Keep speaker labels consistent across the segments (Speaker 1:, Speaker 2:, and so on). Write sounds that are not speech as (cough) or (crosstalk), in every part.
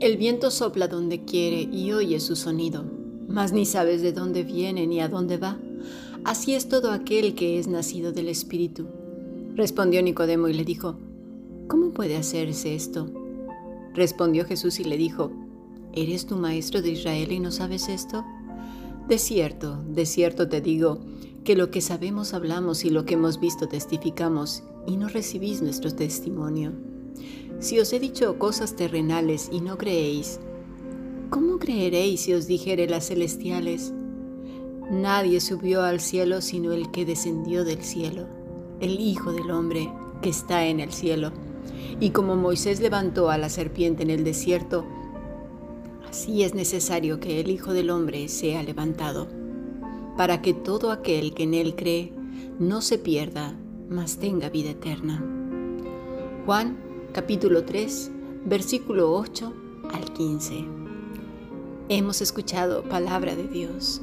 Speaker 1: El viento sopla donde quiere y oye su sonido, mas ni sabes de dónde viene ni a dónde va. Así es todo aquel que es nacido del Espíritu. Respondió Nicodemo y le dijo, ¿Cómo puede hacerse esto? Respondió Jesús y le dijo, ¿Eres tu maestro de Israel y no sabes esto? De cierto, de cierto te digo, que lo que sabemos hablamos y lo que hemos visto testificamos, y no recibís nuestro testimonio. Si os he dicho cosas terrenales y no creéis, ¿cómo creeréis si os dijere las celestiales? Nadie subió al cielo sino el que descendió del cielo, el Hijo del Hombre que está en el cielo. Y como Moisés levantó a la serpiente en el desierto, así es necesario que el Hijo del Hombre sea levantado, para que todo aquel que en él cree no se pierda, mas tenga vida eterna. Juan capítulo 3, versículo 8 al 15. Hemos escuchado palabra de Dios.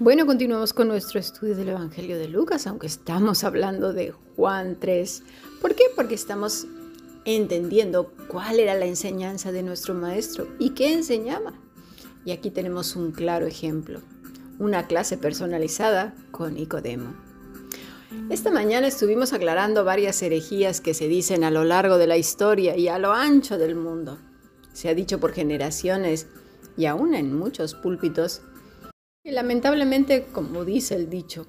Speaker 1: Bueno, continuamos con nuestro estudio del Evangelio de Lucas, aunque estamos hablando de Juan 3. ¿Por qué? Porque estamos entendiendo cuál era la enseñanza de nuestro maestro y qué enseñaba. Y aquí tenemos un claro ejemplo una clase personalizada con Nicodemo. Esta mañana estuvimos aclarando varias herejías que se dicen a lo largo de la historia y a lo ancho del mundo. Se ha dicho por generaciones y aún en muchos púlpitos. Y lamentablemente, como dice el dicho,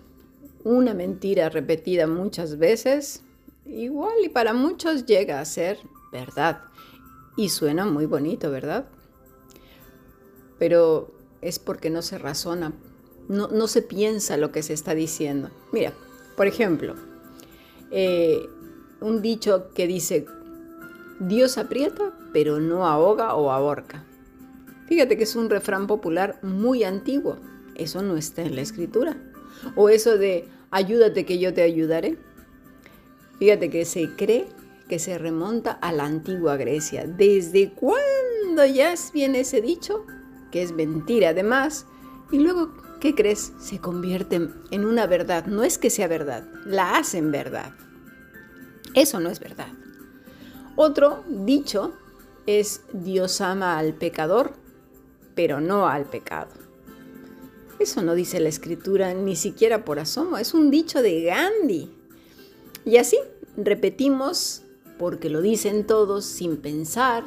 Speaker 1: una mentira repetida muchas veces, igual y para muchos llega a ser verdad. Y suena muy bonito, ¿verdad? Pero es porque no se razona no, se piensa lo que se está diciendo. Mira, por ejemplo, eh, un dicho que dice, Dios aprieta, pero no ahoga o ahorca. Fíjate que es un refrán popular muy antiguo. Eso no está en la escritura. O eso de, ayúdate que yo te ayudaré. Fíjate que se cree que se remonta a la antigua Grecia. ¿Desde cuándo ya viene ese dicho? Que es mentira además. Y luego ¿qué crees? Se convierte en una verdad. No es que sea verdad, la hacen verdad. Eso no es verdad. Otro dicho es Dios ama al pecador, pero no al pecado. Eso no dice la escritura ni siquiera por asomo, es un dicho de Gandhi. Y así repetimos, porque lo dicen todos sin pensar,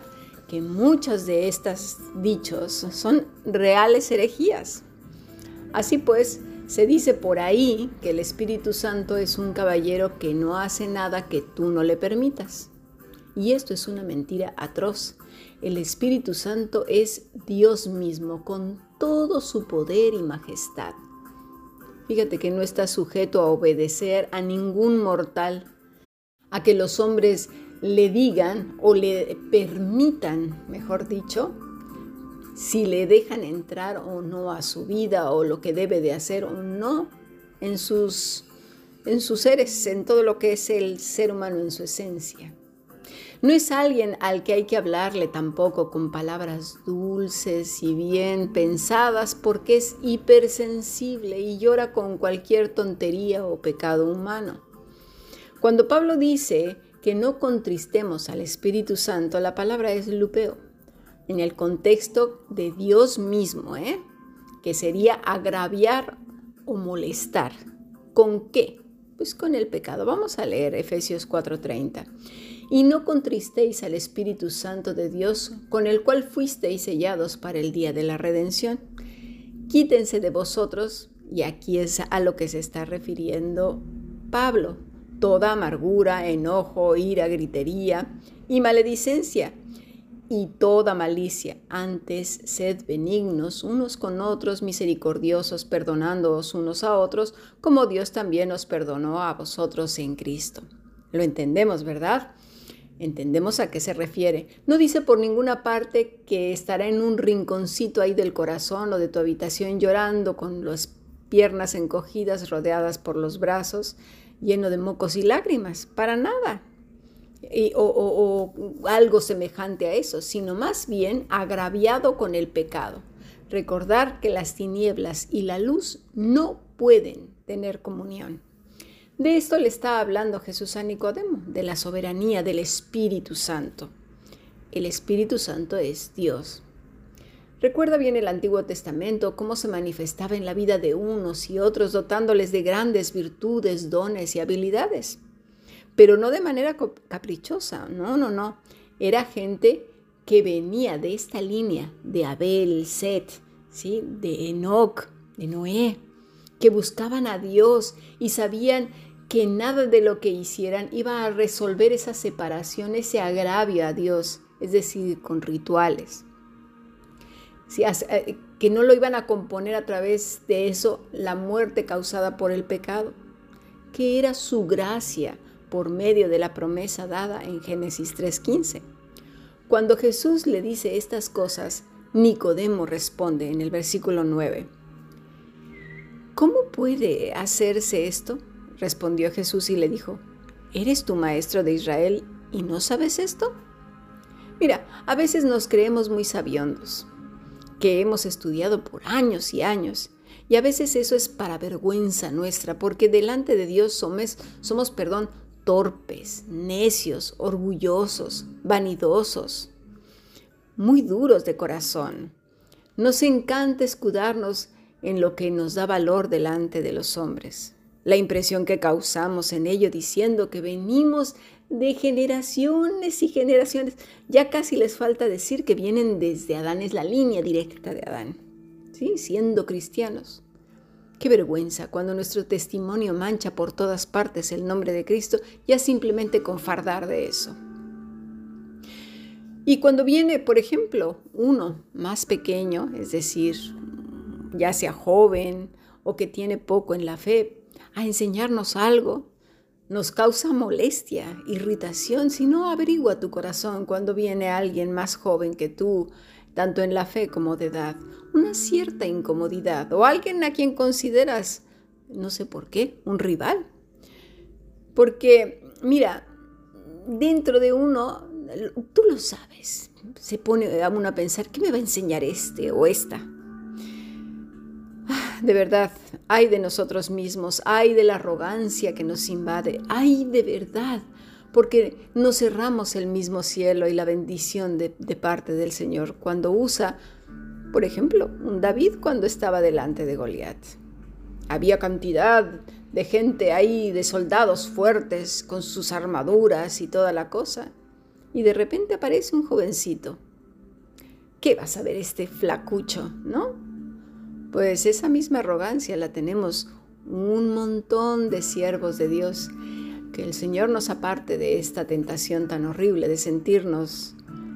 Speaker 1: que muchos de estos dichos son reales herejías. Así pues, se dice por ahí que el Espíritu Santo es un caballero que no hace nada que tú no le permitas. Y esto es una mentira atroz. El Espíritu Santo es Dios mismo con todo su poder y majestad. Fíjate que no está sujeto a obedecer a ningún mortal, a que los hombres le digan o le permitan, mejor dicho, si le dejan entrar o no a su vida o lo que debe de hacer o no en sus, en sus seres, en todo lo que es el ser humano en su esencia. No es alguien al que hay que hablarle tampoco con palabras dulces y bien pensadas porque es hipersensible y llora con cualquier tontería o pecado humano. Cuando Pablo dice que no contristemos al Espíritu Santo, la palabra es lupeo en el contexto de Dios mismo, ¿eh? que sería agraviar o molestar. ¿Con qué? Pues con el pecado. Vamos a leer Efesios 4:30. Y no contristéis al Espíritu Santo de Dios, con el cual fuisteis sellados para el día de la redención. Quítense de vosotros, y aquí es a lo que se está refiriendo Pablo, toda amargura, enojo, ira, gritería y maledicencia y toda malicia. Antes, sed benignos unos con otros, misericordiosos, perdonándoos unos a otros, como Dios también os perdonó a vosotros en Cristo. Lo entendemos, ¿verdad? Entendemos a qué se refiere. No dice por ninguna parte que estará en un rinconcito ahí del corazón o de tu habitación llorando con las piernas encogidas rodeadas por los brazos, lleno de mocos y lágrimas. Para nada o, algo semejante a eso, sino más bien agraviado con el pecado. Recordar que las tinieblas y la luz no pueden tener comunión. De esto le está hablando Jesús a Nicodemo, de la soberanía del Espíritu Santo. El Espíritu Santo es Dios. Recuerda bien el Antiguo Testamento, cómo se manifestaba en la vida de unos y otros, dotándoles de grandes virtudes, dones y habilidades pero no de manera caprichosa, no, no, no. Era gente que venía de esta línea de Abel, Set, ¿sí? de Enoch, de Noé, que buscaban a Dios y sabían que nada de lo que hicieran iba a resolver esa separación, ese agravio a Dios, es decir, con rituales. Eh, que no lo iban a componer a través de eso la muerte causada por el pecado, que era su gracia, por medio de la promesa dada en Génesis 3.15. Cuando Jesús le dice estas cosas, Nicodemo responde en el versículo 9. ¿Cómo puede hacerse esto? Respondió Jesús y le dijo, ¿eres tu maestro de Israel y no sabes esto? Mira, a veces nos creemos muy sabiondos, que hemos estudiado por años y años, y a veces eso es para vergüenza nuestra, porque delante de Dios somos, somos perdón, torpes, necios, orgullosos, vanidosos, muy duros de corazón. Nos encanta escudarnos en lo que nos da valor delante de los hombres. La impresión que causamos en ello diciendo que venimos de generaciones y generaciones. Ya casi les falta decir que vienen desde Adán, es la línea directa de Adán, ¿sí? siendo cristianos. Qué vergüenza cuando nuestro testimonio mancha por todas partes el nombre de Cristo, ya simplemente con fardar de eso. Y cuando viene, por ejemplo, uno más pequeño, es decir, ya sea joven o que tiene poco en la fe, a enseñarnos algo, nos causa molestia, irritación, si no averigua tu corazón cuando viene alguien más joven que tú, tanto en la fe como de edad, una cierta incomodidad o alguien a quien consideras, no sé por qué, un rival. Porque, mira, dentro de uno, tú lo sabes, se pone a uno a pensar, ¿qué me va a enseñar este o esta? De verdad, hay de nosotros mismos, hay de la arrogancia que nos invade, hay de verdad porque no cerramos el mismo cielo y la bendición de, parte del Señor cuando usa, por ejemplo, un David cuando estaba delante de Goliat. Había cantidad de gente ahí, de soldados fuertes con sus armaduras y toda la cosa, y de repente aparece un jovencito. ¿Qué va a saber este flacucho, no? Pues esa misma arrogancia la tenemos un montón de siervos de Dios que el Señor nos aparte de esta tentación tan horrible de sentirnos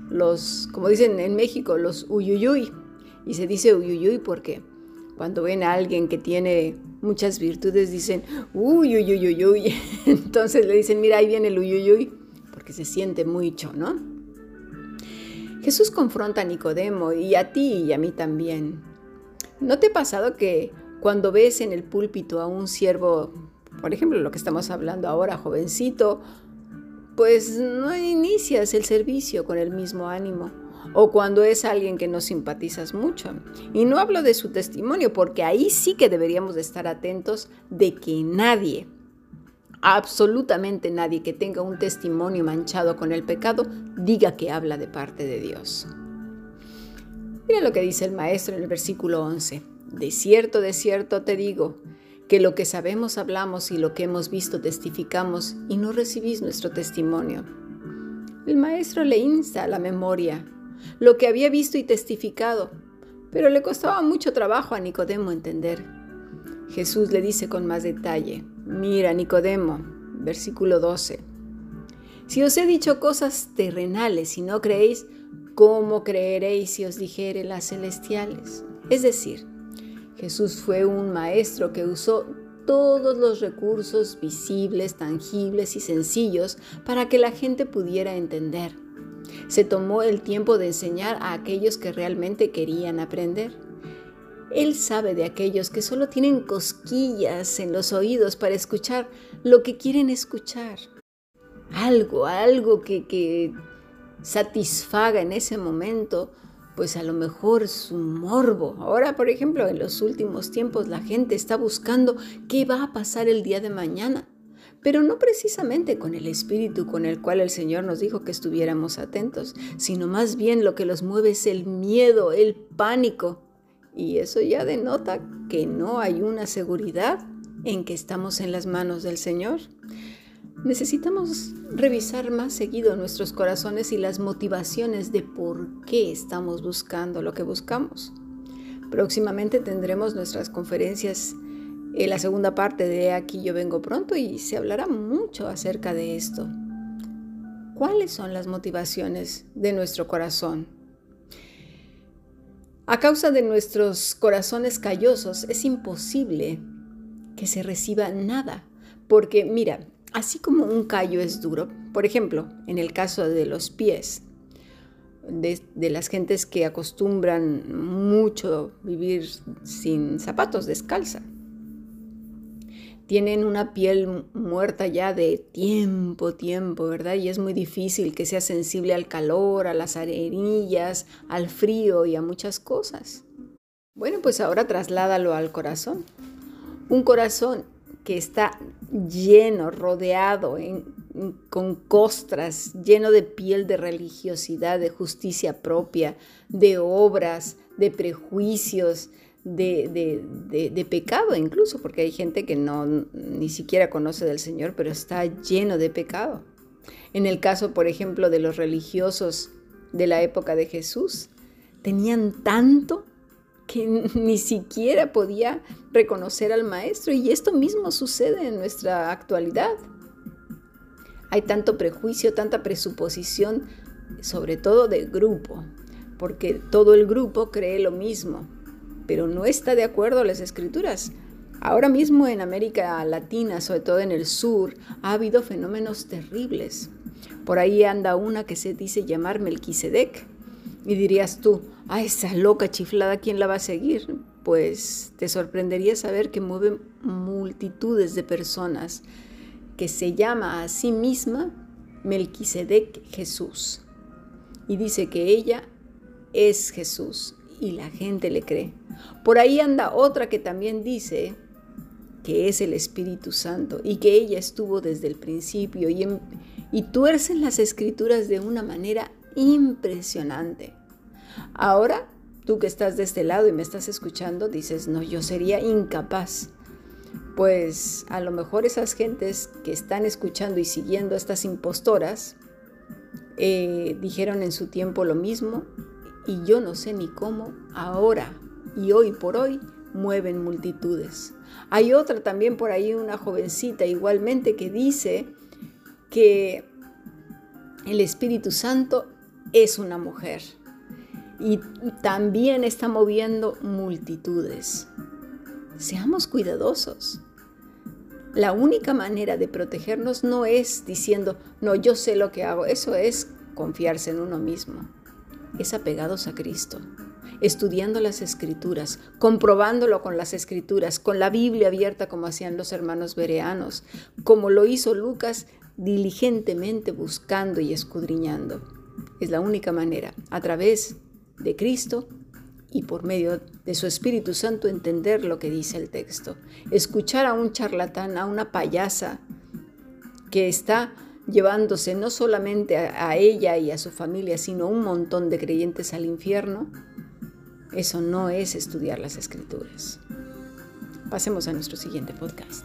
Speaker 1: los, como dicen en México, los uyuyuy. Y se dice uyuyuy porque cuando ven a alguien que tiene muchas virtudes dicen uyuyuyuy. (laughs) Entonces le dicen, mira, ahí viene el uyuyuy, porque se siente mucho, ¿no? Jesús confronta a Nicodemo y a ti y a mí también. ¿No te ha pasado que cuando ves en el púlpito a un siervo por ejemplo, lo que estamos hablando ahora, jovencito, pues no inicias el servicio con el mismo ánimo. O cuando es alguien que no simpatizas mucho. Y no hablo de su testimonio, porque ahí sí que deberíamos de estar atentos de que nadie, absolutamente nadie que tenga un testimonio manchado con el pecado, diga que habla de parte de Dios. Mira lo que dice el maestro en el versículo 11. De cierto, de cierto te digo, que lo que sabemos hablamos y lo que hemos visto testificamos y no recibís nuestro testimonio. El maestro le insta a la memoria lo que había visto y testificado, pero le costaba mucho trabajo a Nicodemo entender. Jesús le dice con más detalle, mira Nicodemo, versículo 12, si os he dicho cosas terrenales y no creéis, ¿cómo creeréis si os dijere las celestiales? Es decir, Jesús fue un maestro que usó todos los recursos visibles, tangibles y sencillos para que la gente pudiera entender. Se tomó el tiempo de enseñar a aquellos que realmente querían aprender. Él sabe de aquellos que solo tienen cosquillas en los oídos para escuchar lo que quieren escuchar. Algo, algo que, que satisfaga en ese momento pues a lo mejor su morbo. Ahora, por ejemplo, en los últimos tiempos la gente está buscando qué va a pasar el día de mañana, pero no precisamente con el espíritu con el cual el Señor nos dijo que estuviéramos atentos, sino más bien lo que los mueve es el miedo, el pánico. Y eso ya denota que no hay una seguridad en que estamos en las manos del Señor. Necesitamos revisar más seguido nuestros corazones y las motivaciones de por qué estamos buscando lo que buscamos. Próximamente tendremos nuestras conferencias en la segunda parte de Aquí yo vengo pronto y se hablará mucho acerca de esto. ¿Cuáles son las motivaciones de nuestro corazón? A causa de nuestros corazones callosos es imposible que se reciba nada, porque mira, así como un callo es duro, por ejemplo, en el caso de los pies, de, las gentes que acostumbran mucho vivir sin zapatos, descalza, tienen una piel muerta ya de tiempo, tiempo, ¿verdad? Y es muy difícil que sea sensible al calor, a las arenillas, al frío y a muchas cosas. Bueno, pues ahora trasládalo al corazón. Un corazón que está lleno, rodeado con costras, lleno de piel de religiosidad, de justicia propia, de obras, de prejuicios, de, pecado incluso, porque hay gente que no ni siquiera conoce del Señor, pero está lleno de pecado. En el caso, por ejemplo, de los religiosos de la época de Jesús, tenían tanto que (laughs) ni siquiera podía reconocer al maestro. Y esto mismo sucede en nuestra actualidad. Hay tanto prejuicio, tanta presuposición, sobre todo de grupo, porque todo el grupo cree lo mismo, pero no está de acuerdo a las escrituras. Ahora mismo en América Latina, sobre todo en el sur, ha habido fenómenos terribles. Por ahí anda una que se dice llamar Melquisedec, y dirías tú, a esa loca chiflada, ¿quién la va a seguir? Pues te sorprendería saber que mueve multitudes de personas, que se llama a sí misma Melquisedec Jesús. Y dice que ella es Jesús y la gente le cree. Por ahí anda otra que también dice que es el Espíritu Santo y que ella estuvo desde el principio y, y tuercen las escrituras de una manera impresionante. Ahora, tú que estás de este lado y me estás escuchando, dices, no, yo sería incapaz. Pues a lo mejor esas gentes que están escuchando y siguiendo a estas impostoras eh, dijeron en su tiempo lo mismo y yo no sé ni cómo ahora y hoy por hoy mueven multitudes. Hay otra también por ahí, una jovencita igualmente que dice que el Espíritu Santo es una mujer y también está moviendo multitudes. Seamos cuidadosos. La única manera de protegernos no es diciendo, no, yo sé lo que hago. Eso es confiarse en uno mismo. Es apegados a Cristo, estudiando las escrituras, comprobándolo con las escrituras, con la Biblia abierta como hacían los hermanos bereanos, como lo hizo Lucas diligentemente buscando y escudriñando. Es la única manera, a través de Cristo y por medio de su Espíritu Santo entender lo que dice el texto. Escuchar a un charlatán, a una payasa que está llevándose no solamente a, ella y a su familia, sino a un montón de creyentes al infierno, eso no es estudiar las escrituras. Pasemos a nuestro siguiente podcast.